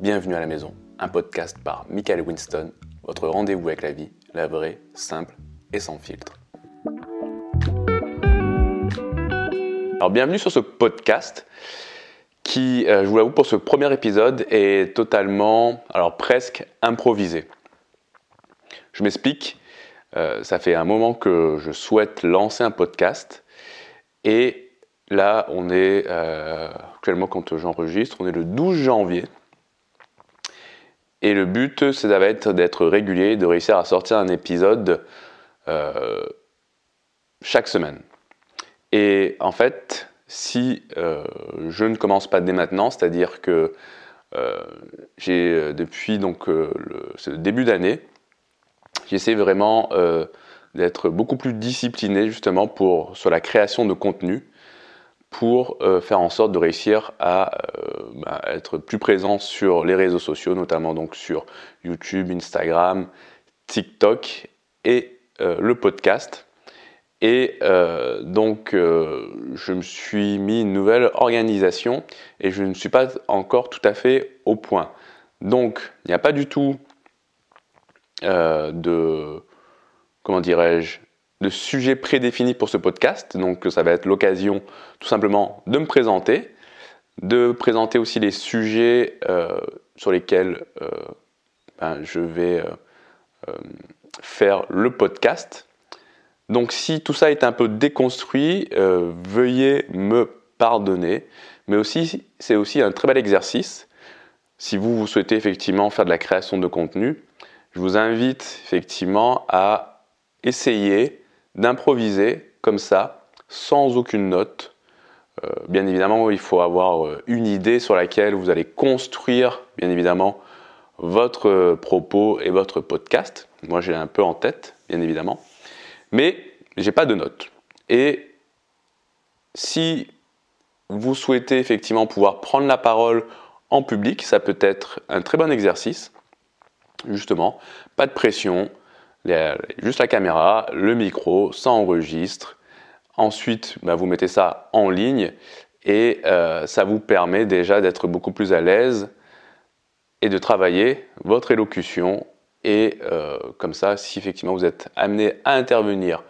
Bienvenue à la maison, un podcast par Michael Winston, votre rendez-vous avec la vie, la vraie, simple et sans filtre. Alors bienvenue sur ce podcast qui, euh, je vous l'avoue, pour ce premier épisode est totalement, alors presque improvisé. Je m'explique, euh, ça fait un moment que je souhaite lancer un podcast et là on est euh, actuellement quand j'enregistre, on est le 12 janvier et le but, c'est d'être régulier, de réussir à sortir un épisode euh, chaque semaine. Et en fait, si euh, je ne commence pas dès maintenant, c'est-à-dire que j'ai depuis donc le, début d'année, j'essaie vraiment d'être beaucoup plus discipliné justement sur la création de contenu pour euh, faire en sorte de réussir à euh, bah, être plus présent sur les réseaux sociaux, notamment donc sur YouTube, Instagram, TikTok et euh, le podcast. Et donc je me suis mis une nouvelle organisation et je ne suis pas encore tout à fait au point. Donc il n'y a pas du tout de comment dirais-je de sujet prédéfini pour ce podcast. Donc ça va être l'occasion tout simplement de me présenter, de présenter aussi les sujets euh, sur lesquels euh, ben, je vais euh, faire le podcast. Donc si tout ça est un peu déconstruit, veuillez me pardonner. Mais aussi, c'est aussi un très bel exercice. Si vous souhaitez effectivement faire de la création de contenu, je vous invite effectivement à essayer d'improviser comme ça, sans aucune note. Euh, bien évidemment, il faut avoir euh, une idée sur laquelle vous allez construire, bien évidemment, votre euh, propos et votre podcast. Moi, j'ai un peu en tête, bien évidemment. Mais j'ai pas de notes. Et si vous souhaitez effectivement pouvoir prendre la parole en public, ça peut être un très bon exercice. Justement, pas de pression, juste la caméra, le micro, ça enregistre. Ensuite, bah, vous mettez ça en ligne et euh, ça vous permet déjà d'être beaucoup plus à l'aise et de travailler votre élocution. Et euh, comme ça, si effectivement vous êtes amené à intervenir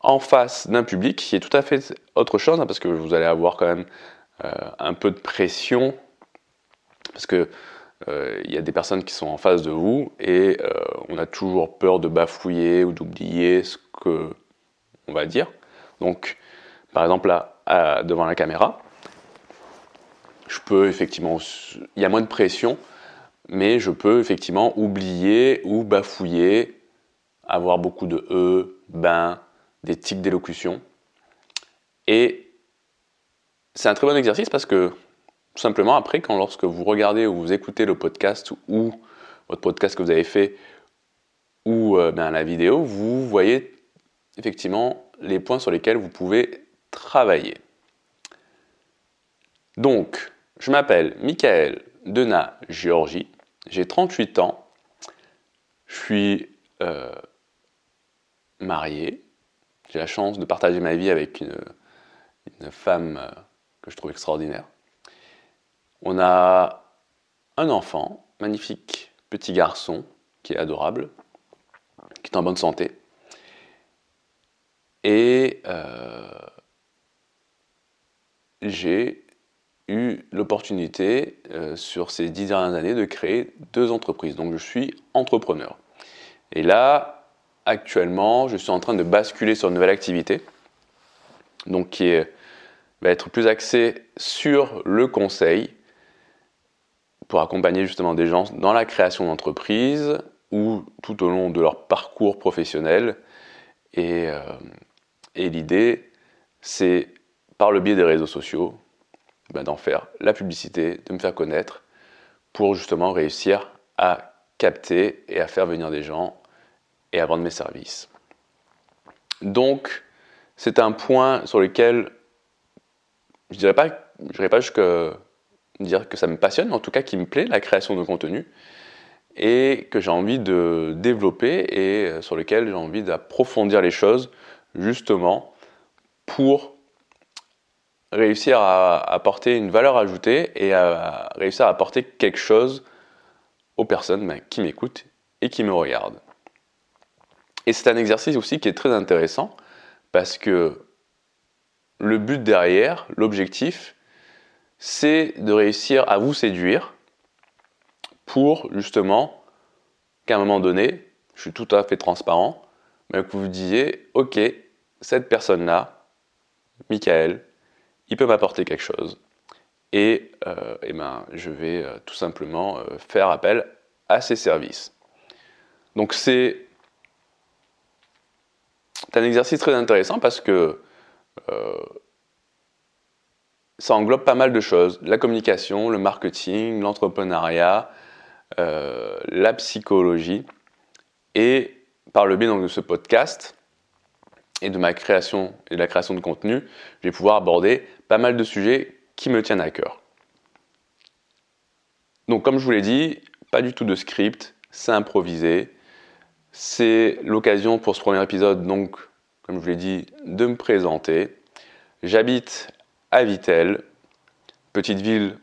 en face d'un public, qui est tout à fait autre chose, hein, parce que vous allez avoir quand même euh, un peu de pression, parce que il y a des personnes qui sont en face de vous et euh, on a toujours peur de bafouiller ou d'oublier ce que on va dire. Donc, par exemple là, devant la caméra, je peux effectivement, il y a moins de pression, mais je peux effectivement oublier ou bafouiller, avoir beaucoup de e, ben, des tics d'élocution. Et c'est un très bon exercice parce que tout simplement, après, quand lorsque vous regardez ou vous écoutez le podcast ou votre podcast que vous avez fait ou euh, ben, la vidéo, vous voyez effectivement les points sur lesquels vous pouvez travailler. Donc, je m'appelle Michael Dena Géorgie, j'ai 38 ans, je suis euh, marié, j'ai la chance de partager ma vie avec une, femme euh, que je trouve extraordinaire. On a un enfant, magnifique petit garçon, qui est adorable, qui est en bonne santé. Et euh, j'ai eu l'opportunité euh, sur ces dix dernières années de créer deux entreprises. Donc je suis entrepreneur. Et là, actuellement, je suis en train de basculer sur une nouvelle activité, donc qui va être plus axée sur le conseil pour accompagner justement des gens dans la création d'entreprise ou tout au long de leur parcours professionnel. Et, euh, l'idée, c'est par le biais des réseaux sociaux, ben, d'en faire la publicité, de me faire connaître, pour justement réussir à capter et à faire venir des gens et à vendre mes services. Donc, c'est un point sur lequel je dirais pas, je dirais pas jusque dire que ça me passionne, en tout cas qui me plaît, la création de contenu, et que j'ai envie de développer et euh, sur lequel j'ai envie d'approfondir les choses, justement pour réussir à apporter une valeur ajoutée et à réussir à apporter quelque chose aux personnes ben, qui m'écoutent et qui me regardent. Et c'est un exercice aussi qui est très intéressant parce que le but derrière, l'objectif, c'est de réussir à vous séduire pour justement qu'à un moment donné, je suis tout à fait transparent, mais que vous disiez, ok, cette personne-là, Michael, il peut m'apporter quelque chose. Et, euh, eh ben, je vais euh, tout simplement euh, faire appel à ses services. Donc c'est un exercice très intéressant parce que ça englobe pas mal de choses. La communication, le marketing, l'entrepreneuriat, la psychologie. Et par le biais de ce podcast, et de ma création et de la création de contenu, je vais pouvoir aborder pas mal de sujets qui me tiennent à cœur. Donc comme je vous l'ai dit, pas du tout de script, c'est improvisé. C'est l'occasion pour ce premier épisode, donc, comme je vous l'ai dit, de me présenter. J'habite à Vittel, petite ville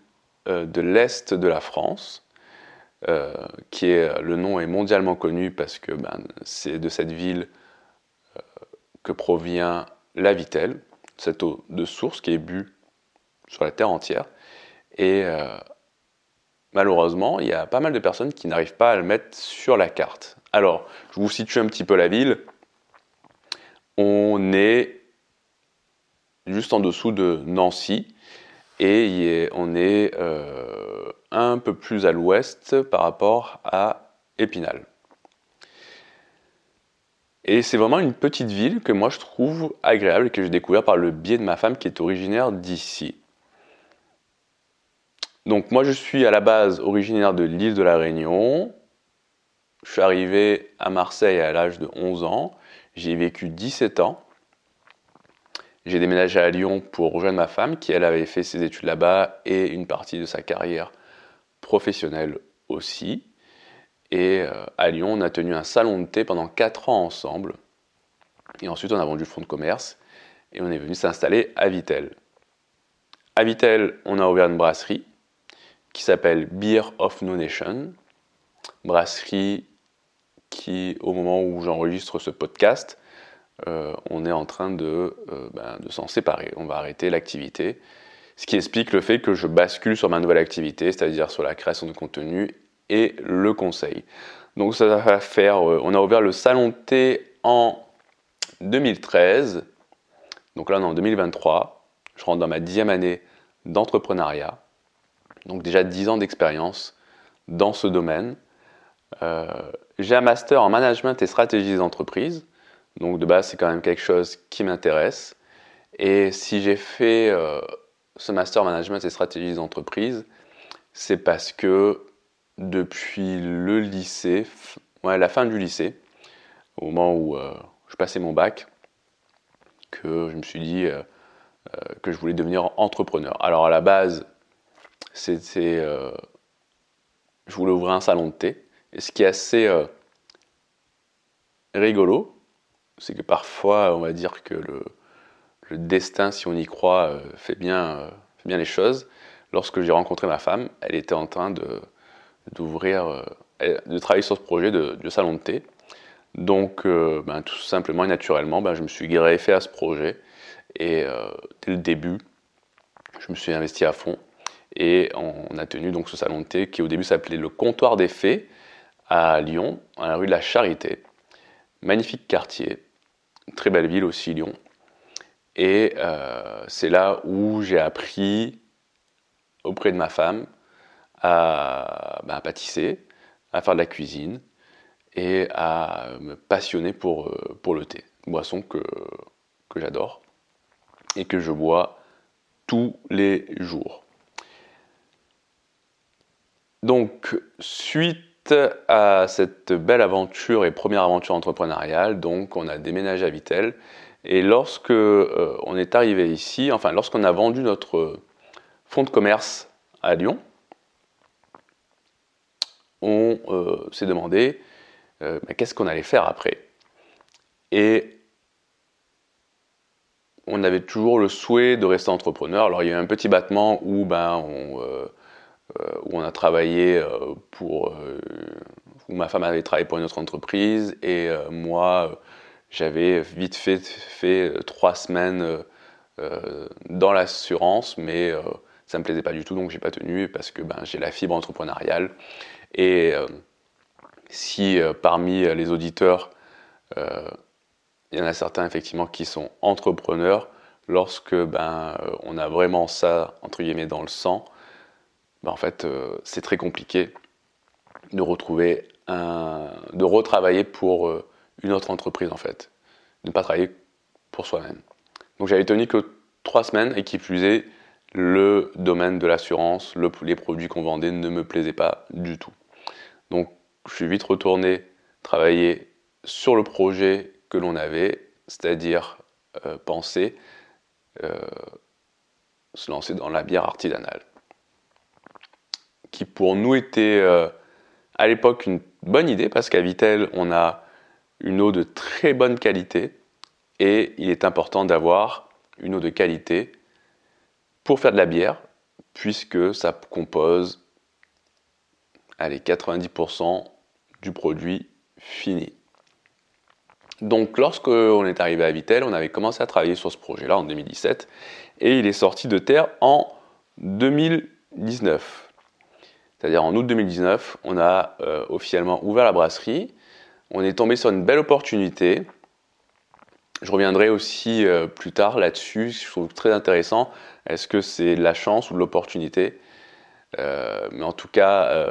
euh, de l'Est de la France, euh, qui est, le nom est mondialement connu parce que ben, c'est de cette ville que provient la vitelle, cette eau de source qui est bue sur la terre entière. Et euh, malheureusement, il y a pas mal de personnes qui n'arrivent pas à le mettre sur la carte. Alors, je vous situe un petit peu la ville. On est juste en dessous de Nancy et on est euh, un peu plus à l'ouest par rapport à Épinal. Et c'est vraiment une petite ville que moi je trouve agréable et que j'ai découvert par le biais de ma femme qui est originaire d'ici. Donc moi je suis à la base originaire de l'île de la Réunion. Je suis arrivé à Marseille à l'âge de 11 ans. J'y ai vécu 17 ans. J'ai déménagé à Lyon pour rejoindre ma femme qui elle avait fait ses études là-bas et une partie de sa carrière professionnelle aussi. Et euh, à Lyon, on a tenu un salon de thé pendant 4 ans ensemble. Et ensuite, on a vendu le fonds de commerce et on est venu s'installer à Vitel. À Vitel, on a ouvert une brasserie qui s'appelle Beer of No Nation. Brasserie qui, au moment où j'enregistre ce podcast, euh, on est en train de, euh, ben, de s'en séparer. On va arrêter l'activité. Ce qui explique le fait que je bascule sur ma nouvelle activité, c'est-à-dire sur la création de contenu et le conseil. Donc ça va faire, euh, on a ouvert le salon thé en 2013, donc là on est en 2023, je rentre dans ma dixième année d'entrepreneuriat, donc déjà dix ans d'expérience dans ce domaine. J'ai un master en management et stratégie d'entreprise, donc de base c'est quand même quelque chose qui m'intéresse. Et si j'ai fait euh, ce master en management et stratégie d'entreprise, c'est parce que depuis le lycée, ouais, la fin du lycée, au moment où euh, je passais mon bac, que je me suis dit euh, que je voulais devenir entrepreneur. Alors à la base, c'était, je voulais ouvrir un salon de thé. Et ce qui est assez rigolo, c'est que parfois, on va dire que le, destin, si on y croit, fait bien, fait bien les choses. Lorsque j'ai rencontré ma femme, elle était en train de d'ouvrir, euh, de travailler sur ce projet de, salon de thé. Donc, euh, ben, tout simplement et naturellement, ben, je me suis greffé à ce projet. Et euh, dès le début, je me suis investi à fond. Et on a tenu donc ce salon de thé qui au début s'appelait le Comptoir des Fées à Lyon, à la rue de la Charité. Magnifique quartier, très belle ville aussi Lyon. Et c'est là où j'ai appris auprès de ma femme bah, à, pâtisser, à faire de la cuisine et à me passionner pour, euh, pour le thé, boisson que, que j'adore et que je bois tous les jours. Donc, suite à cette belle aventure et première aventure entrepreneuriale, donc on a déménagé à Vitel. Et lorsque euh, on est arrivé ici, enfin lorsqu'on a vendu notre fonds de commerce à Lyon, on euh, s'est demandé euh, qu'est-ce qu'on allait faire après? Et on avait toujours le souhait de rester entrepreneur. Alors il y a eu un petit battement où, ben, on, où on a travaillé pour... où ma femme avait travaillé pour une autre entreprise et moi, j'avais vite fait, fait trois semaines dans l'assurance, mais ça me plaisait pas du tout, donc j'ai pas tenu parce que ben, j'ai la fibre entrepreneuriale. Et euh, si euh, parmi les auditeurs, euh, il y en a certains effectivement qui sont entrepreneurs, lorsque ben, on a vraiment ça entre guillemets dans le sang, ben, en fait c'est très compliqué de retrouver de retravailler pour une autre entreprise en fait, de ne pas travailler pour soi-même. Donc j'avais tenu que trois semaines et qui plus est, le domaine de l'assurance, les produits qu'on vendait ne me plaisaient pas du tout. Donc je suis vite retourné travailler sur le projet que l'on avait, c'est-à-dire euh, penser euh, se lancer dans la bière artisanale, qui pour nous était euh, à l'époque une bonne idée parce qu'à Vitel on a une eau de très bonne qualité et il est important d'avoir une eau de qualité pour faire de la bière, puisque ça compose allez, 90% du produit fini. Donc lorsque on est arrivé à Vitel, on avait commencé à travailler sur ce projet-là en 2017 et il est sorti de terre en 2019. C'est-à-dire en août 2019, on a euh, officiellement ouvert la brasserie. On est tombé sur une belle opportunité. Je reviendrai aussi euh, plus tard là-dessus, je trouve très intéressant. Est-ce que c'est de la chance ou de l'opportunité? Euh, Mais en tout cas,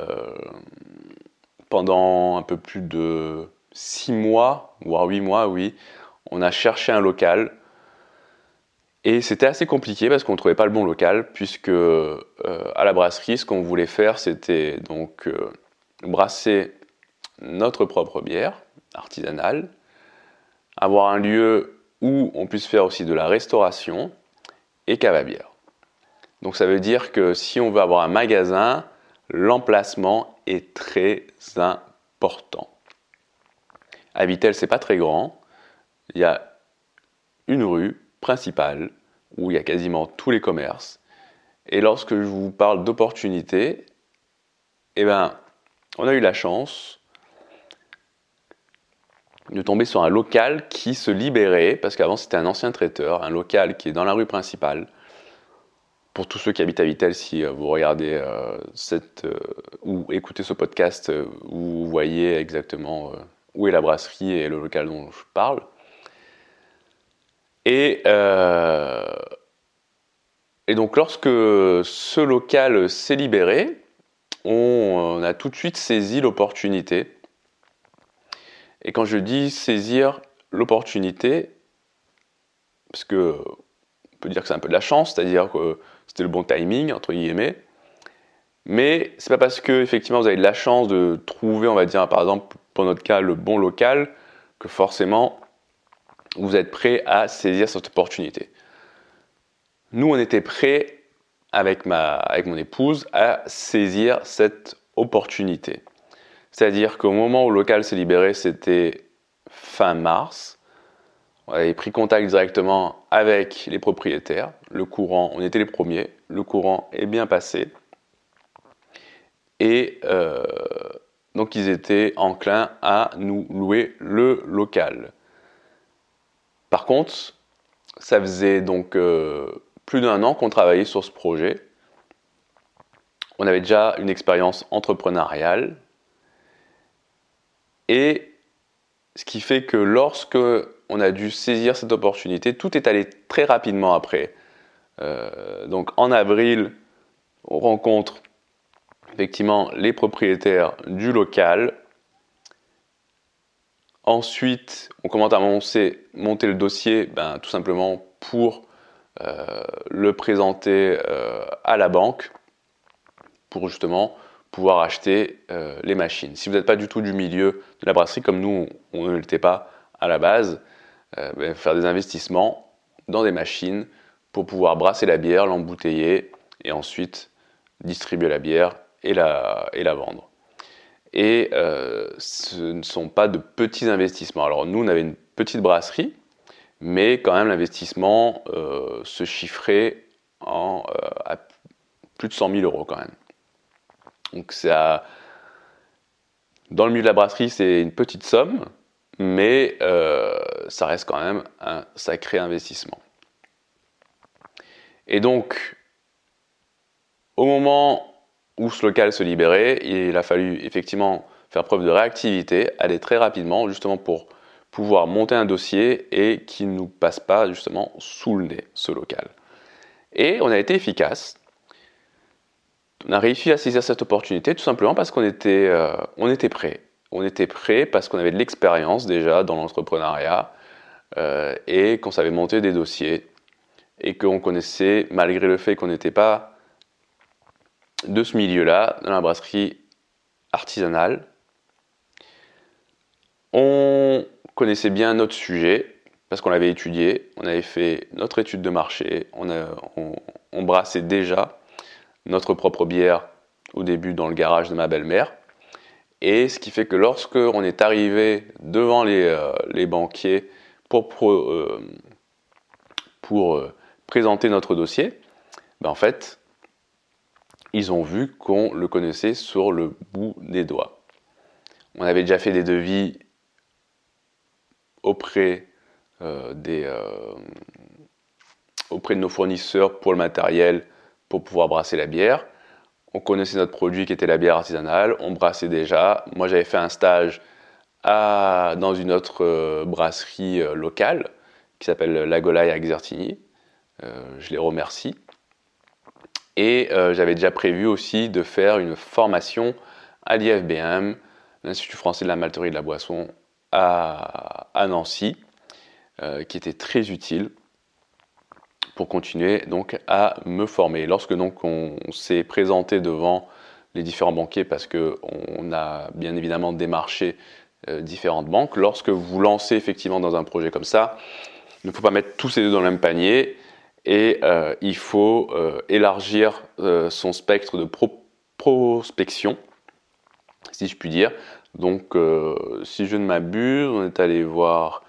pendant un peu plus de six mois, voire huit mois, oui, on a cherché un local. Et c'était assez compliqué parce qu'on ne trouvait pas le bon local, puisque euh, à la brasserie, ce qu'on voulait faire, c'était donc brasser notre propre bière artisanale, avoir un lieu où on puisse faire aussi de la restauration, et cave à bière. Donc ça veut dire que si on veut avoir un magasin, l'emplacement est très important. À Vitel, c'est pas très grand. Il y a une rue principale où il y a quasiment tous les commerces. Et lorsque je vous parle d'opportunités, eh ben, on a eu la chance de tomber sur un local qui se libérait, parce qu'avant c'était un ancien traiteur, un local qui est dans la rue principale. Pour tous ceux qui habitent à Vitel, si euh, vous regardez euh, cette, euh, ou écoutez ce podcast, vous voyez exactement où est la brasserie et le local dont je parle. Et, et donc lorsque ce local s'est libéré, on a tout de suite saisi l'opportunité. Et quand je dis saisir l'opportunité, parce que on peut dire que c'est un peu de la chance, c'est-à-dire que c'était le bon timing entre guillemets, mais c'est pas parce que effectivement vous avez de la chance de trouver, on va dire par exemple pour notre cas le bon local, que forcément vous êtes prêt à saisir cette opportunité. Nous, on était prêts avec, mon épouse à saisir cette opportunité. C'est-à-dire qu'au moment où le local s'est libéré, c'était fin mars. On avait pris contact directement avec les propriétaires. Le courant, on était les premiers. Le courant est bien passé. Et euh, donc ils étaient enclins à nous louer le local. Par contre, ça faisait donc euh, plus d'un an qu'on travaillait sur ce projet. On avait déjà une expérience entrepreneuriale, et ce qui fait que lorsque on a dû saisir cette opportunité, tout est allé très rapidement après. Euh, donc en avril, on rencontre effectivement les propriétaires du local. Ensuite, on commence à monter, le dossier ben, tout simplement pour euh, le présenter euh, à la banque pour justement pouvoir acheter euh, les machines. Si vous n'êtes pas du tout du milieu de la brasserie, comme nous, on ne l'était pas à la base, ben, faire des investissements dans des machines pour pouvoir brasser la bière, l'embouteiller et ensuite distribuer la bière et la vendre. Et euh, ce ne sont pas de petits investissements. Alors nous, on avait une petite brasserie, mais quand même l'investissement se chiffrait en, à plus de 100 000 euros quand même. Donc ça, dans le milieu de la brasserie, c'est une petite somme, mais euh, ça reste quand même un sacré investissement. Et donc, au moment où ce local se libérait, il a fallu effectivement faire preuve de réactivité, aller très rapidement, justement pour pouvoir monter un dossier et qu'il ne nous passe pas justement sous le nez, ce local. Et on a été efficace. On a réussi à saisir cette opportunité tout simplement parce qu'on était, euh, on était prêt on était prêt parce qu'on avait de l'expérience déjà dans l'entrepreneuriat euh, et qu'on savait monter des dossiers et qu'on connaissait, malgré le fait qu'on n'était pas de ce milieu-là, dans la brasserie artisanale, on connaissait bien notre sujet parce qu'on l'avait étudié, on avait fait notre étude de marché, on, brassait déjà notre propre bière au début dans le garage de ma belle-mère. Et ce qui fait que lorsque on est arrivé devant les, euh, banquiers pour, euh, euh, présenter notre dossier, ben en fait, ils ont vu qu'on le connaissait sur le bout des doigts. On avait déjà fait des devis auprès, des, auprès de nos fournisseurs pour le matériel pour pouvoir brasser la bière on connaissait notre produit qui était la bière artisanale, on brassait déjà. Moi, j'avais fait un stage dans une autre euh, brasserie euh, locale qui s'appelle La Golaille à Exertigny. Euh, je les remercie. Et j'avais déjà prévu aussi de faire une formation à l'IFBM, l'Institut français de la malterie et de la boisson à, Nancy, qui était très utile pour continuer donc à me former. Lorsque donc on s'est présenté devant les différents banquiers parce que on a bien évidemment démarché euh, différentes banques, lorsque vous lancez effectivement dans un projet comme ça, il ne faut pas mettre tous ces deux dans le même panier et euh, il faut euh, élargir son spectre de prospection, si je puis dire. Donc, si je ne m'abuse, on est allé voir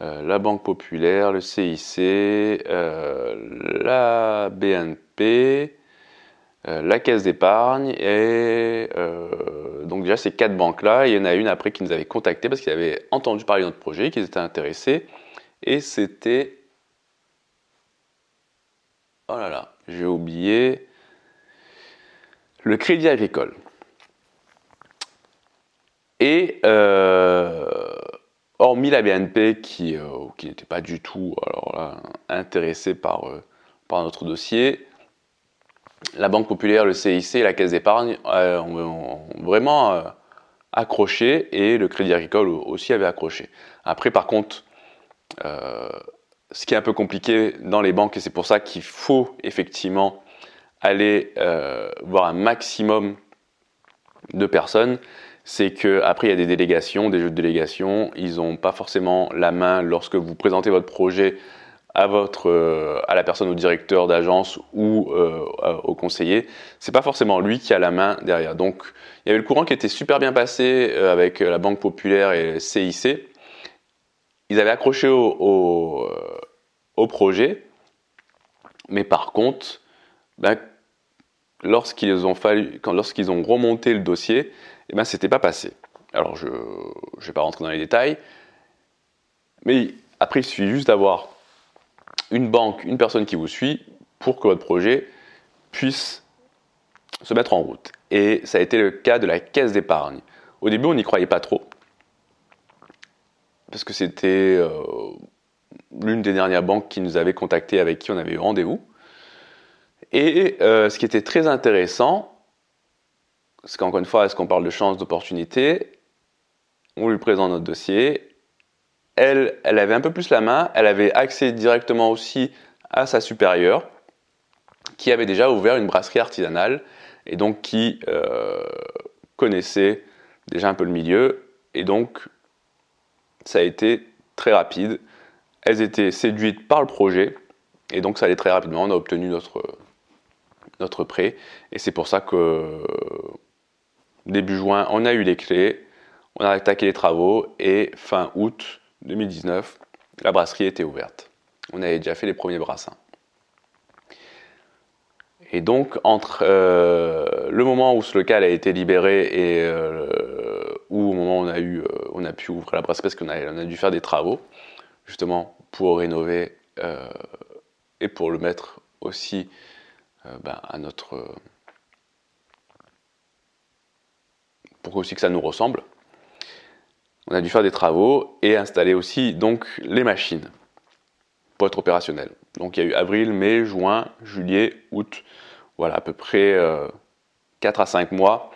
euh, la Banque Populaire, le CIC, euh, la BNP, euh, la Caisse d'épargne et donc déjà ces quatre banques-là, il y en a une après qui nous avait contacté parce qu'ils avaient entendu parler de notre projet, qu'ils étaient intéressés et c'était oh là là, j'ai oublié le Crédit Agricole. Et hormis la BNP qui, euh, qui n'était pas du tout alors intéressée par, euh, par notre dossier, la Banque Populaire, le CIC et la Caisse d'épargne euh, ont, vraiment accroché et le Crédit Agricole aussi avait accroché. Après, par contre, ce qui est un peu compliqué dans les banques, et c'est pour ça qu'il faut effectivement aller voir un maximum de personnes, c'est que après il y a des délégations, des jeux de délégation, ils n'ont pas forcément la main lorsque vous présentez votre projet à votre euh, à la personne au directeur d'agence ou euh, au conseiller, c'est pas forcément lui qui a la main derrière. Donc il y avait le courant qui était super bien passé euh, avec la Banque Populaire et CIC. Ils avaient accroché au, au, projet, mais par contre, ben, lorsqu'ils ont remonté le dossier, eh ben, c'était pas passé. Alors, je ne vais pas rentrer dans les détails, mais après, il suffit juste d'avoir une banque, une personne qui vous suit pour que votre projet puisse se mettre en route. Et ça a été le cas de la caisse d'épargne. Au début, on n'y croyait pas trop, parce que c'était euh, l'une des dernières banques qui nous avait contactés, avec qui on avait eu rendez-vous. Et euh, ce qui était très intéressant, parce qu'encore une fois, est-ce qu'on parle de chance, d'opportunité? On lui présente notre dossier. Elle, elle avait un peu plus la main. Elle avait accès directement aussi à sa supérieure, qui avait déjà ouvert une brasserie artisanale et donc qui euh, connaissait déjà un peu le milieu. Et donc, ça a été très rapide. Elles étaient séduites par le projet et donc ça allait très rapidement. On a obtenu notre, notre prêt et c'est pour ça que Début juin, on a eu les clés, on a attaqué les travaux et fin août 2019, la brasserie était ouverte. On avait déjà fait les premiers brassins. Et donc, entre euh, le moment où ce local a été libéré et euh, où au moment où on a, eu, euh, pu ouvrir la brasserie, parce qu'on a, on a dû faire des travaux, justement, pour rénover et pour le mettre aussi ben, à notre... pour aussi que ça nous ressemble. On a dû faire des travaux et installer aussi donc les machines pour être opérationnel. Donc il y a eu avril, mai, juin, juillet, août, voilà, à peu près 4 euh, à 5 mois,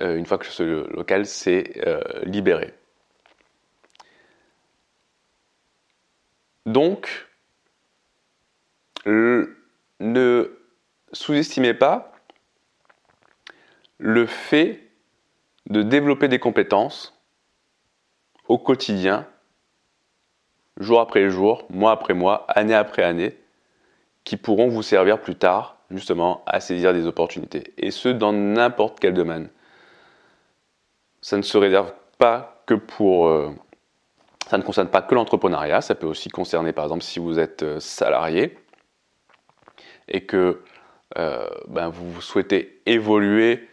euh, une fois que ce local s'est euh, libéré. Donc, ne sous-estimez pas le fait de développer des compétences au quotidien, jour après jour, mois après mois, année après année, qui pourront vous servir plus tard justement à saisir des opportunités. Et ce, dans n'importe quel domaine. Ça ne se réserve pas que pour... Euh, ça ne concerne pas que l'entrepreneuriat, ça peut aussi concerner par exemple si vous êtes euh, salarié et que euh, ben, vous souhaitez évoluer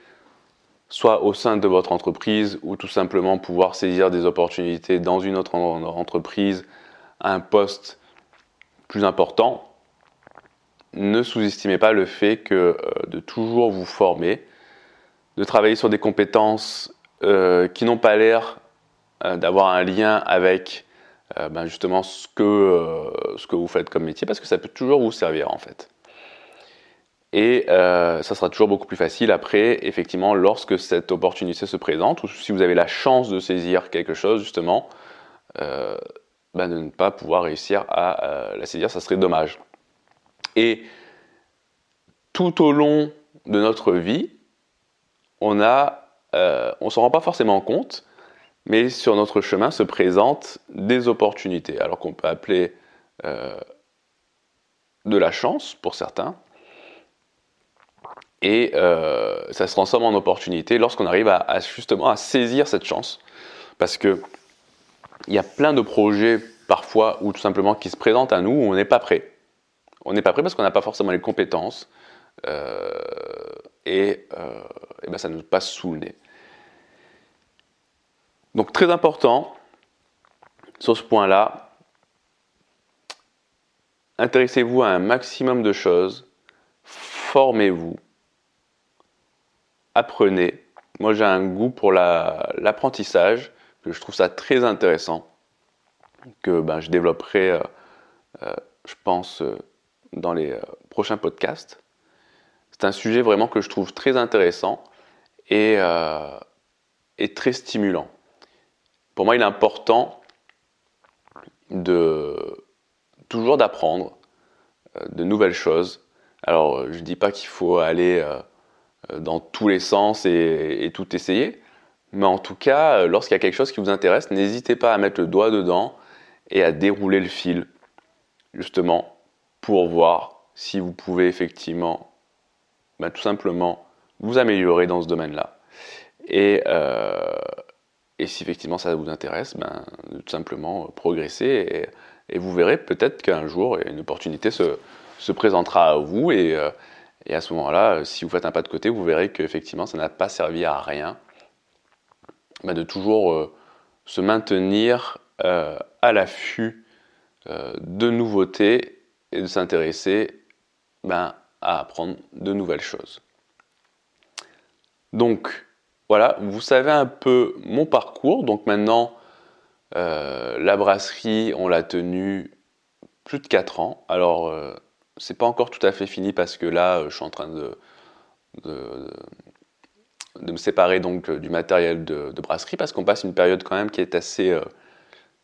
soit au sein de votre entreprise ou tout simplement pouvoir saisir des opportunités dans une autre entreprise à un poste plus important, ne sous-estimez pas le fait que de toujours vous former, de travailler sur des compétences euh, qui n'ont pas l'air euh, d'avoir un lien avec ben justement ce que, ce que vous faites comme métier, parce que ça peut toujours vous servir en fait. Et ça sera toujours beaucoup plus facile après, effectivement, lorsque cette opportunité se présente, ou si vous avez la chance de saisir quelque chose, justement, ben de ne pas pouvoir réussir à la saisir, ça serait dommage. Et tout au long de notre vie, on a, euh, on s'en rend pas forcément compte, mais sur notre chemin se présentent des opportunités, alors qu'on peut appeler euh, de la chance pour certains. Et euh, ça se transforme en opportunité lorsqu'on arrive à, justement à saisir cette chance. Parce que il y a plein de projets parfois ou tout simplement qui se présentent à nous où on n'est pas prêt. On n'est pas prêt parce qu'on n'a pas forcément les compétences et, et ben ça nous passe sous le nez. Donc très important sur ce point-là, intéressez-vous à un maximum de choses, formez-vous, apprenez. Moi j'ai un goût pour l'apprentissage, que je trouve ça très intéressant, que ben, je développerai, euh, je pense, dans les euh, prochains podcasts. C'est un sujet vraiment que je trouve très intéressant euh, et très stimulant. Pour moi, il est important de toujours d'apprendre euh, de nouvelles choses. Alors, je ne dis pas qu'il faut aller dans tous les sens et, tout essayer, mais en tout cas, lorsqu'il y a quelque chose qui vous intéresse, n'hésitez pas à mettre le doigt dedans et à dérouler le fil, justement, pour voir si vous pouvez effectivement ben, tout simplement vous améliorer dans ce domaine-là. Et, euh, et, si effectivement ça vous intéresse, ben, tout simplement progresser et, vous verrez peut-être qu'un jour une opportunité se, se, présentera à vous et, euh, à ce moment-là, si vous faites un pas de côté, vous verrez qu'effectivement ça n'a pas servi à rien ben, de toujours euh, se maintenir à l'affût de nouveautés et de s'intéresser ben, à apprendre de nouvelles choses. Donc voilà, vous savez un peu mon parcours. Donc maintenant, euh, la brasserie, on l'a tenue plus de 4 ans. Alors, euh, c'est pas encore tout à fait fini parce que là, je suis en train de, de, me séparer donc du matériel de, brasserie parce qu'on passe une période quand même qui est assez euh,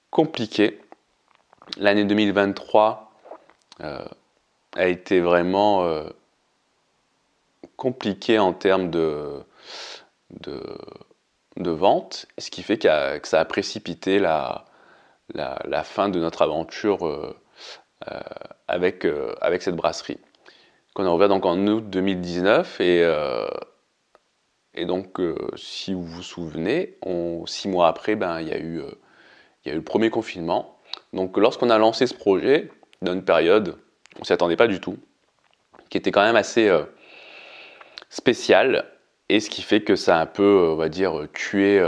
compliquée. L'année 2023 euh, a été vraiment euh, compliqué en termes de, de, vente, ce qui fait que ça a précipité la, fin de notre aventure euh, avec, avec cette brasserie. Qu'on a ouvert donc en août 2019 et, donc si vous vous souvenez, six mois après, ben, il y a eu y a eu le premier confinement. Donc lorsqu'on a lancé ce projet, dans une période, on s'y attendait pas du tout, qui était quand même assez euh, spéciale, et ce qui fait que ça a un peu, on va dire, tué,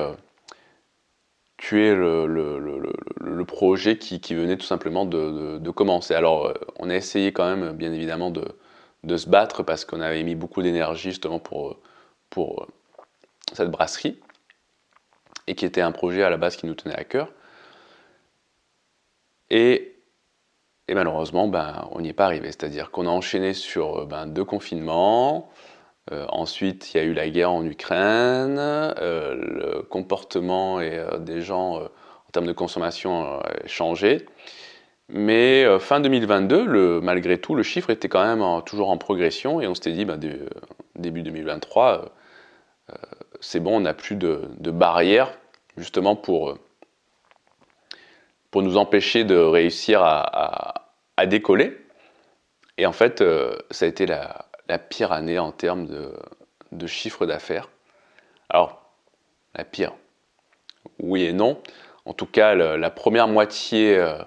tué le, projet qui, venait tout simplement de, commencer. Alors on a essayé quand même, bien évidemment, de, se battre parce qu'on avait mis beaucoup d'énergie justement pour, pour cette brasserie et qui était un projet à la base qui nous tenait à cœur. Et, et malheureusement, ben, on n'y est pas arrivé. C'est-à-dire qu'on a enchaîné sur ben, deux confinements. Euh, ensuite, il y a eu la guerre en Ukraine. Euh, le comportement euh, des gens en termes de consommation a changé. Mais fin 2022, le, malgré tout, le chiffre était quand même toujours en progression et on s'était dit, ben, début 2023, c'est bon, on n'a plus de, de barrières justement pour, pour nous empêcher de réussir à, décoller. Et en fait, ça a été la, pire année en termes de, chiffre d'affaires. Alors, la pire, oui et non. En tout cas, la première moitié euh,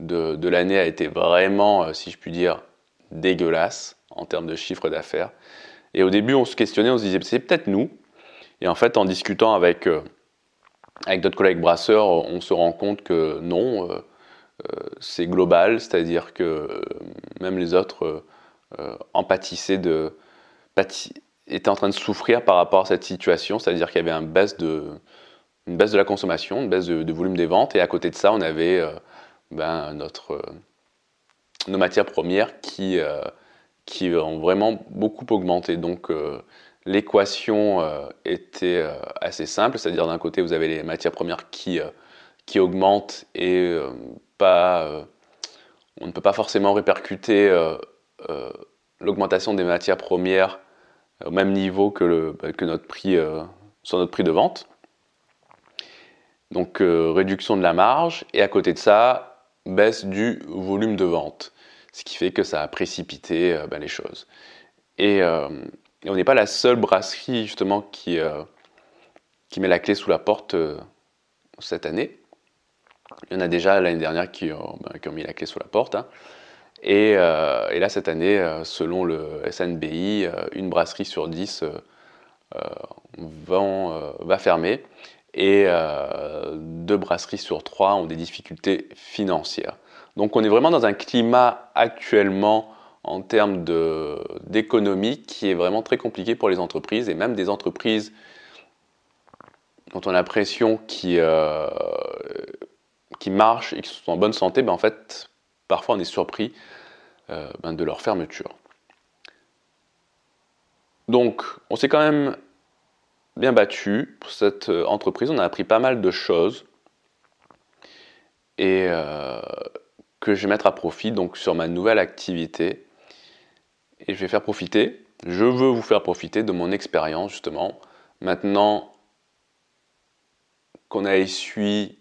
de, l'année a été vraiment, euh, si je puis dire, dégueulasse en termes de chiffre d'affaires. Et au début, on se questionnait, on se disait, c'est peut-être nous. Et en fait, en discutant avec, euh, avec d'autres collègues brasseurs, on se rend compte que non, c'est global, c'est-à-dire que même les autres empatissaient de, étaient en train de souffrir par rapport à cette situation, c'est-à-dire qu'il y avait une baisse, de, la consommation, une baisse de, volume des ventes, et à côté de ça, on avait ben, notre, nos matières premières qui, qui ont vraiment beaucoup augmenté. Donc, l'équation euh, était euh, assez simple, c'est-à-dire d'un côté vous avez les matières premières qui, euh, qui augmentent et pas, on ne peut pas forcément répercuter l'augmentation des matières premières au même niveau que, bah, notre prix, sur notre prix de vente. Donc réduction de la marge et à côté de ça, baisse du volume de vente. Ce qui fait que ça a précipité bah, les choses. Et on n'est pas la seule brasserie justement qui, euh, qui met la clé sous la porte euh, cette année. Il y en a déjà l'année dernière qui, ont ben, mis la clé sous la porte. Hein. Euh, et, là, cette année, selon le SNBI, une brasserie sur dix va, fermer et deux brasseries sur trois ont des difficultés financières. Donc on est vraiment dans un climat actuellement en termes d'économie qui est vraiment très compliqué pour les entreprises et même des entreprises dont on a l'impression qui, euh, qui marchent et qui sont en bonne santé, ben en fait, parfois on est surpris euh, ben de leur fermeture. Donc, on s'est quand même bien battu pour cette euh, entreprise. On a appris pas mal de choses et que je vais mettre à profit donc sur ma nouvelle activité et je vais faire profiter, je veux vous faire profiter de mon expérience justement. Maintenant qu'on a essuyé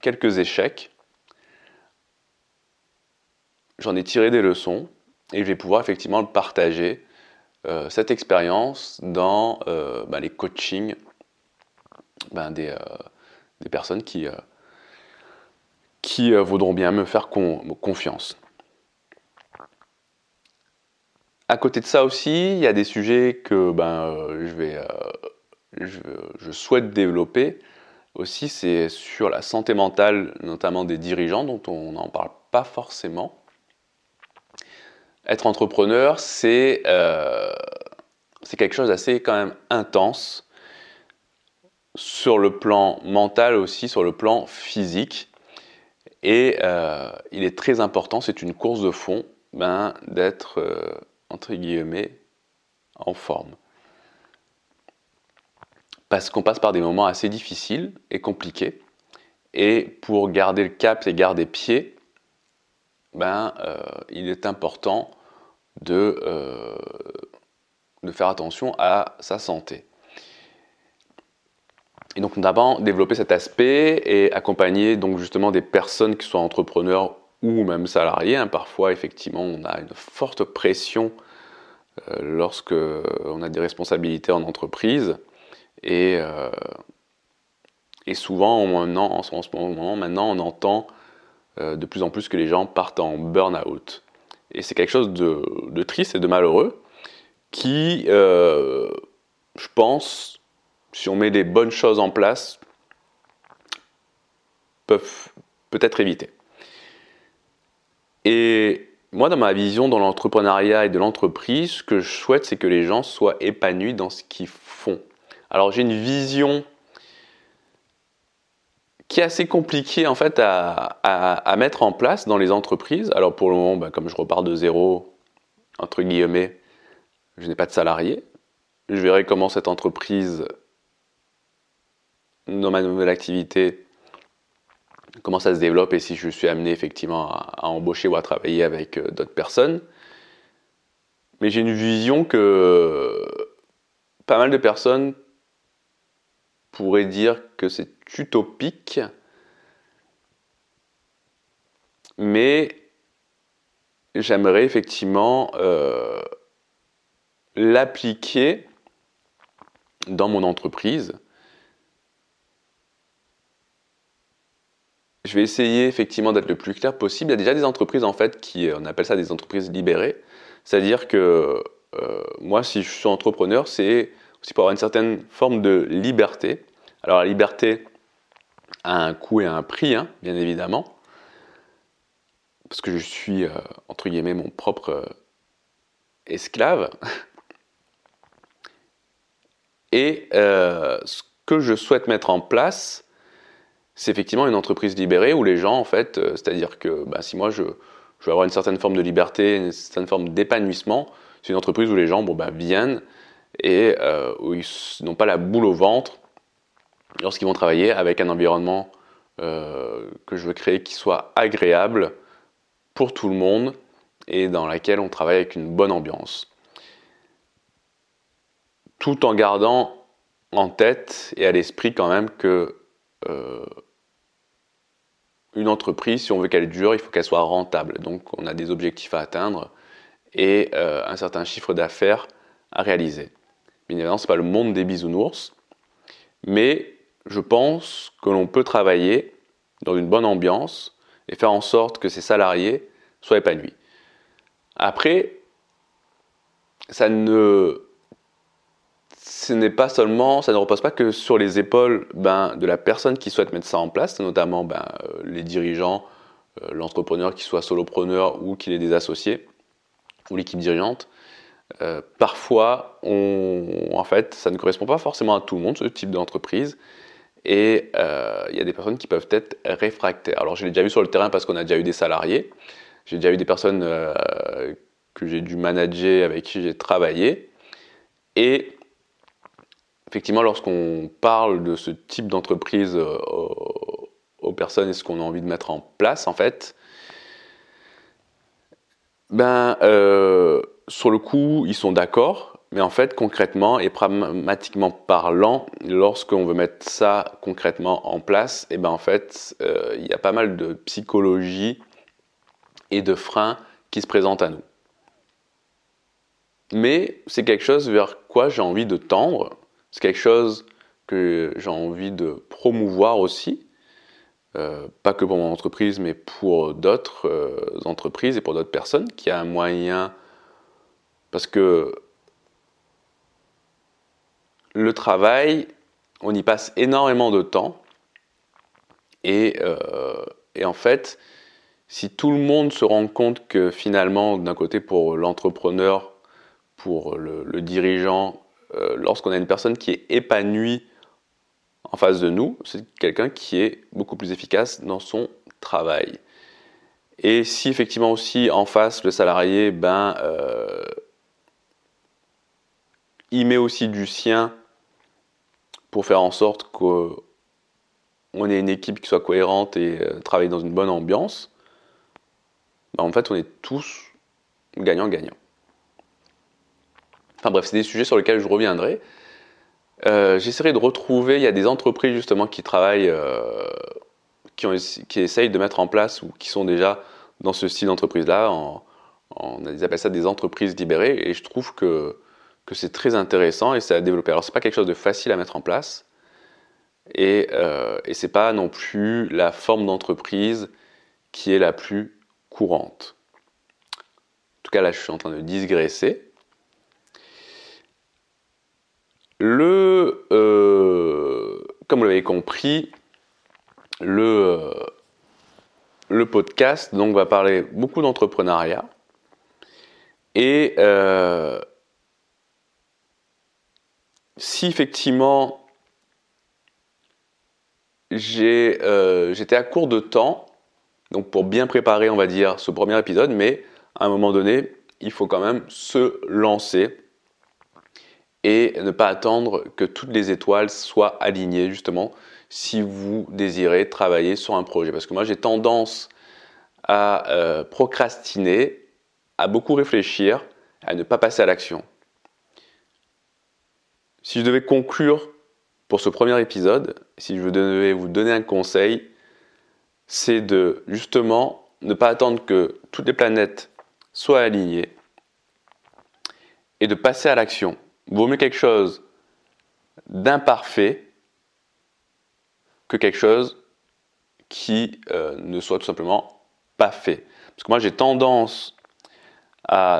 quelques échecs, j'en ai tiré des leçons et je vais pouvoir effectivement partager, euh, cette expérience dans euh, bah, les coachings ben, des, euh, des, personnes qui, qui voudront bien me faire confiance. À côté de ça aussi, il y a des sujets que ben, je, je, souhaite développer aussi, c'est sur la santé mentale, notamment des dirigeants, dont on n'en parle pas forcément. Être entrepreneur, c'est euh, quelque chose d'assez quand même intense sur le plan mental aussi, sur le plan physique. Et euh, il est très important, c'est une course de fond, ben, d'être entre guillemets, en forme. Parce qu'on passe par des moments assez difficiles et compliqués. Et pour garder le cap et garder pied, ben, euh, il est important de, euh, de faire attention à sa santé. Et donc notamment développer cet aspect et accompagner donc justement des personnes qui sont entrepreneurs ou même salariés. Hein. Parfois, effectivement, on a une forte pression euh, lorsque on a des responsabilités en entreprise et, euh, Et souvent, maintenant, en ce moment, maintenant, on entend euh, de plus en plus que les gens partent en burn-out. Et c'est quelque chose de, triste et de malheureux qui, euh, je pense, si on met des bonnes choses en place, peuvent peut-être éviter. Et moi, dans ma vision dans l'entrepreneuriat et de l'entreprise, ce que je souhaite, c'est que les gens soient épanouis dans ce qu'ils font. Alors j'ai une vision qui est assez compliquée en fait à, mettre en place dans les entreprises. Alors pour le moment, ben, comme je repars de zéro, entre guillemets, je n'ai pas de salarié. Je verrai comment cette entreprise, dans ma nouvelle activité, comment ça se développe et si je suis amené effectivement à, embaucher ou à travailler avec euh, d'autres personnes. Mais j'ai une vision que pas mal de personnes pourraient dire que c'est utopique, mais j'aimerais effectivement euh, l'appliquer dans mon entreprise je vais essayer effectivement d'être le plus clair possible. Il y a déjà des entreprises en fait qui, on appelle ça des entreprises libérées. C'est-à-dire que euh, moi, si je suis entrepreneur, c'est aussi pour avoir une certaine forme de liberté. Alors la liberté a un coût et un prix, hein, bien évidemment, parce que je suis, euh, entre guillemets, mon propre euh, esclave. Et ce que je souhaite mettre en place, c'est effectivement une entreprise libérée où les gens, en fait, euh, c'est-à-dire que bah, si moi je, veux avoir une certaine forme de liberté, une certaine forme d'épanouissement, c'est une entreprise où les gens bon, bah, viennent et euh, où ils n'ont pas la boule au ventre lorsqu'ils vont travailler avec un environnement euh, que je veux créer qui soit agréable pour tout le monde et dans laquelle on travaille avec une bonne ambiance. Tout en gardant en tête et à l'esprit quand même que une entreprise, si on veut qu'elle dure, il faut qu'elle soit rentable. Donc on a des objectifs à atteindre et euh, un certain chiffre d'affaires à réaliser. Bien évidemment, ce n'est pas le monde des bisounours, mais je pense que l'on peut travailler dans une bonne ambiance et faire en sorte que ses salariés soient épanouis. Après, ça ne ce n'est pas seulement, ça ne repose pas que sur les épaules ben, de la personne qui souhaite mettre ça en place, notamment ben, euh, les dirigeants, euh, l'entrepreneur qui soit solopreneur ou qu'il ait des associés, ou l'équipe dirigeante. Euh, parfois, en fait, ça ne correspond pas forcément à tout le monde, ce type d'entreprise. Et il y a des personnes qui peuvent être réfractaires. Alors, je l'ai déjà vu sur le terrain parce qu'on a déjà eu des salariés. J'ai déjà eu des personnes que j'ai dû manager, avec qui j'ai travaillé. Et effectivement, lorsqu'on parle de ce type d'entreprise euh, aux, personnes et ce qu'on a envie de mettre en place, en fait, ben, euh, sur le coup, ils sont d'accord, mais en fait, concrètement et pragmatiquement parlant, lorsqu'on veut mettre ça concrètement en place, et eh ben en fait, euh, il y a pas mal de psychologie et de freins qui se présentent à nous. Mais c'est quelque chose vers quoi j'ai envie de tendre, c'est quelque chose que j'ai envie de promouvoir aussi, euh, pas que pour mon entreprise, mais pour d'autres euh, entreprises et pour d'autres personnes, qui a un moyen, parce que le travail, on y passe énormément de temps, et, euh, en fait, si tout le monde se rend compte que finalement, d'un côté pour l'entrepreneur, pour le dirigeant, euh, lorsqu'on a une personne qui est épanouie en face de nous, c'est quelqu'un qui est beaucoup plus efficace dans son travail. Et si effectivement aussi en face le salarié, ben, euh, il met aussi du sien pour faire en sorte qu'on ait une équipe qui soit cohérente et euh, travaille dans une bonne ambiance, ben, en fait on est tous gagnants-gagnants. Enfin bref, c'est des sujets sur lesquels je reviendrai. Euh, j'essaierai de retrouver, il y a des entreprises justement qui travaillent, euh, qui, essayent de mettre en place ou qui sont déjà dans ce style d'entreprise-là. On appelle ça des entreprises libérées et je trouve que, que c'est très intéressant et ça a développé. Alors c'est pas quelque chose de facile à mettre en place, Et, euh, et ce n'est pas non plus la forme d'entreprise qui est la plus courante. En tout cas, là, je suis en train de digresser. Le, euh, comme vous l'avez compris, le, euh, le podcast donc, va parler beaucoup d'entrepreneuriat. Et euh, si effectivement j'étais à court de temps, donc pour bien préparer, on va dire, ce premier épisode, mais à un moment donné, il faut quand même se lancer et ne pas attendre que toutes les étoiles soient alignées justement si vous désirez travailler sur un projet. Parce que moi j'ai tendance à euh, procrastiner, à beaucoup réfléchir, à ne pas passer à l'action. Si je devais conclure pour ce premier épisode, si je devais vous donner un conseil, c'est de justement ne pas attendre que toutes les planètes soient alignées et de passer à l'action vaut mieux quelque chose d'imparfait que quelque chose qui euh, ne soit tout simplement pas fait. Parce que moi j'ai tendance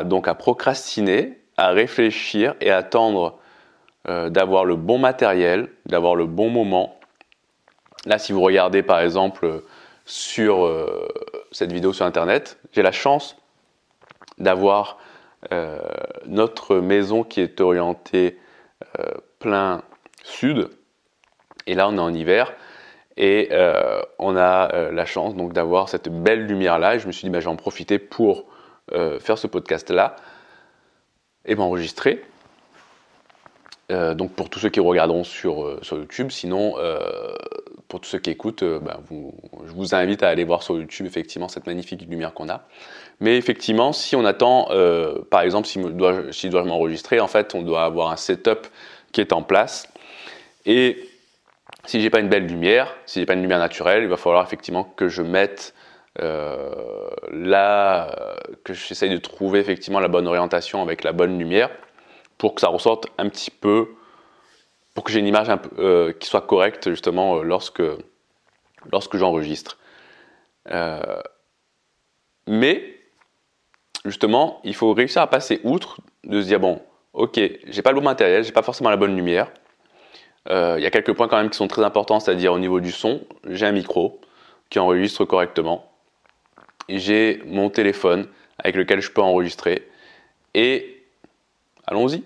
donc à procrastiner, à réfléchir et à attendre euh, d'avoir le bon matériel, d'avoir le bon moment. Là, si vous regardez par exemple sur euh, cette vidéo sur internet, j'ai la chance d'avoir euh, notre maison qui est orientée plein sud, et là on est en hiver, et on a la chance donc d'avoir cette belle lumière là. Et je me suis dit, bah, je vais en profiter pour faire ce podcast là et m'enregistrer. Donc pour tous ceux qui regarderont sur, sur YouTube, sinon pour tous ceux qui écoutent, bah, je vous invite à aller voir sur YouTube effectivement cette magnifique lumière qu'on a. Mais effectivement, si on attend, euh, par exemple, si, je dois m'enregistrer, en fait, on doit avoir un setup qui est en place. Et si j'ai pas une belle lumière, si j'ai pas une lumière naturelle, il va falloir effectivement que je mette euh, là, que j'essaye de trouver effectivement la bonne orientation avec la bonne lumière pour que ça ressorte un petit peu, pour que j'ai une image euh, qui soit correcte justement lorsque, lorsque j'enregistre. mais justement, il faut réussir à passer outre, de se dire bon, ok, j'ai pas le bon matériel, j'ai pas forcément la bonne lumière. Euh, il y a quelques points quand même qui sont très importants, c'est-à-dire au niveau du son, j'ai un micro qui enregistre correctement. J'ai mon téléphone avec lequel je peux enregistrer. Et allons-y,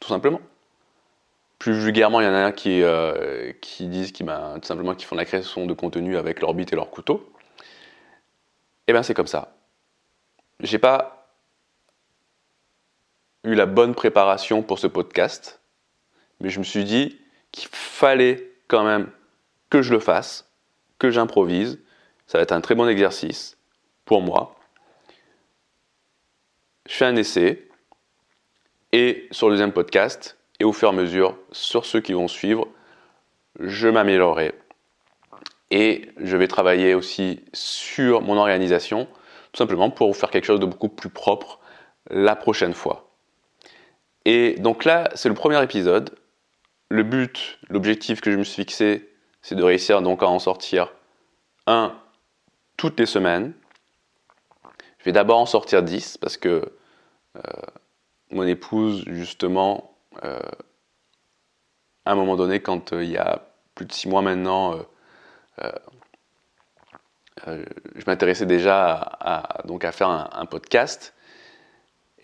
tout simplement. Plus vulgairement, il y en a euh, qui disent ben, tout simplement qui font la création de contenu avec leur bite et leur couteau. Eh bien c'est comme ça j'ai pas eu la bonne préparation pour ce podcast, mais je me suis dit qu'il fallait quand même que je le fasse, que j'improvise. Ça va être un très bon exercice pour moi. Je fais un essai et sur le deuxième podcast et au fur et à mesure sur ceux qui vont suivre, je m'améliorerai et je vais travailler aussi sur mon organisation tout simplement pour vous faire quelque chose de beaucoup plus propre la prochaine fois. Et donc là, c'est le premier épisode. Le but, l'objectif que je me suis fixé, c'est de réussir donc à en sortir un toutes les semaines. Je vais d'abord en sortir 10 parce que euh, mon épouse, justement, euh, à un moment donné, quand euh, il y a plus de 6 mois maintenant, euh, je m'intéressais déjà à, donc à faire un, podcast.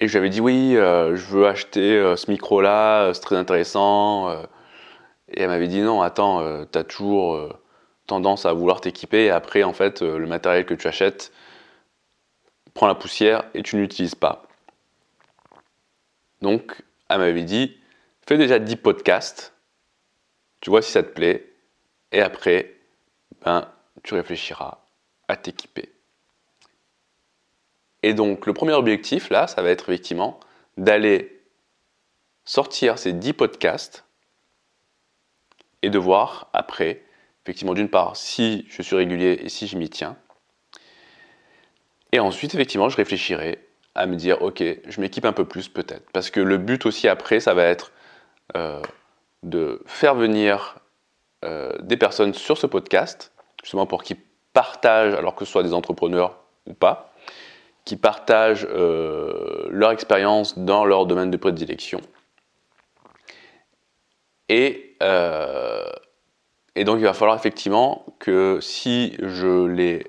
Et je lui avais dit oui, je veux acheter ce micro-là, c'est très intéressant. et elle m'avait dit non, attends, tu as toujours tendance à vouloir t'équiper. Et après, en fait, le matériel que tu achètes prend la poussière et tu n'utilises pas. Donc, elle m'avait dit, fais déjà 10 podcasts, tu vois si ça te plaît, et après, ben, tu réfléchiras à t'équiper. Et donc le premier objectif, là, ça va être effectivement d'aller sortir ces 10 podcasts et de voir après, effectivement, d'une part, si je suis régulier et si je m'y tiens. Et ensuite, effectivement, je réfléchirai à me dire, ok, je m'équipe un peu plus peut-être. Parce que le but aussi après, ça va être euh, de faire venir des personnes sur ce podcast, justement pour qu'ils partagent, alors que ce soit des entrepreneurs ou pas, qui partagent leur expérience dans leur domaine de prédilection. Et, et donc il va falloir effectivement que si je les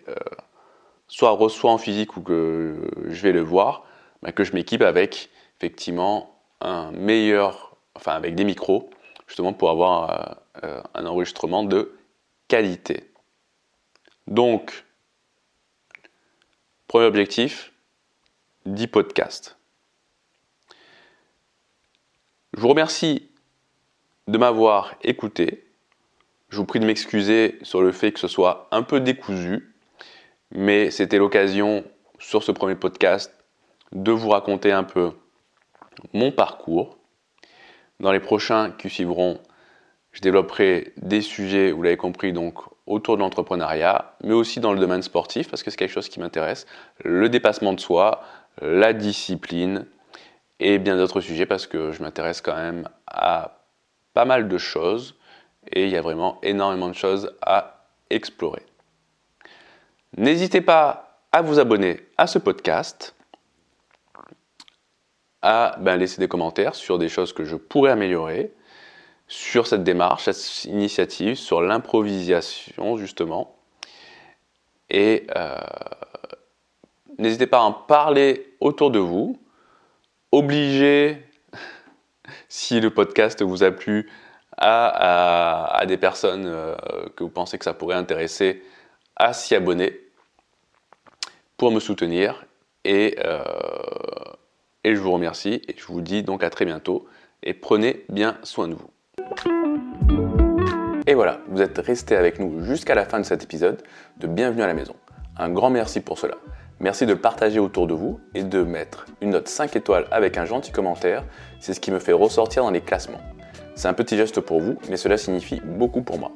soit reçois en physique ou que je vais le voir, bah, que je m'équipe avec effectivement un meilleur, enfin avec des micros, justement pour avoir euh, euh, un enregistrement de qualité. Donc, premier objectif, 10 podcasts. Je vous remercie de m'avoir écouté. Je vous prie de m'excuser sur le fait que ce soit un peu décousu, mais c'était l'occasion sur ce premier podcast de vous raconter un peu mon parcours. Dans les prochains qui suivront, je développerai des sujets, vous l'avez compris, donc autour de l'entrepreneuriat, mais aussi dans le domaine sportif, parce que c'est quelque chose qui m'intéresse, le dépassement de soi, la discipline et bien d'autres sujets, parce que je m'intéresse quand même à pas mal de choses, et il y a vraiment énormément de choses à explorer. N'hésitez pas à vous abonner à ce podcast, à ben, laisser des commentaires sur des choses que je pourrais améliorer, sur cette démarche, cette initiative, sur l'improvisation justement. Et euh, n'hésitez pas à en parler autour de vous. Obligez, si le podcast vous a plu, à, des personnes euh, que vous pensez que ça pourrait intéresser à s'y abonner pour me soutenir. Et, euh, et je vous remercie et je vous dis donc à très bientôt et prenez bien soin de vous. Et voilà, vous êtes resté avec nous jusqu'à la fin de cet épisode de Bienvenue à la maison. Un grand merci pour cela. Merci de le partager autour de vous et de mettre une note 5 étoiles avec un gentil commentaire. C'est ce qui me fait ressortir dans les classements. C'est un petit geste pour vous, mais cela signifie beaucoup pour moi.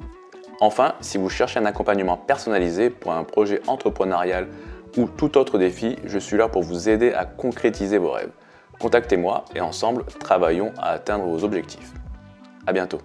Enfin, si vous cherchez un accompagnement personnalisé pour un projet entrepreneurial ou tout autre défi, je suis là pour vous aider à concrétiser vos rêves. Contactez-moi et ensemble, travaillons à atteindre vos objectifs. À bientôt.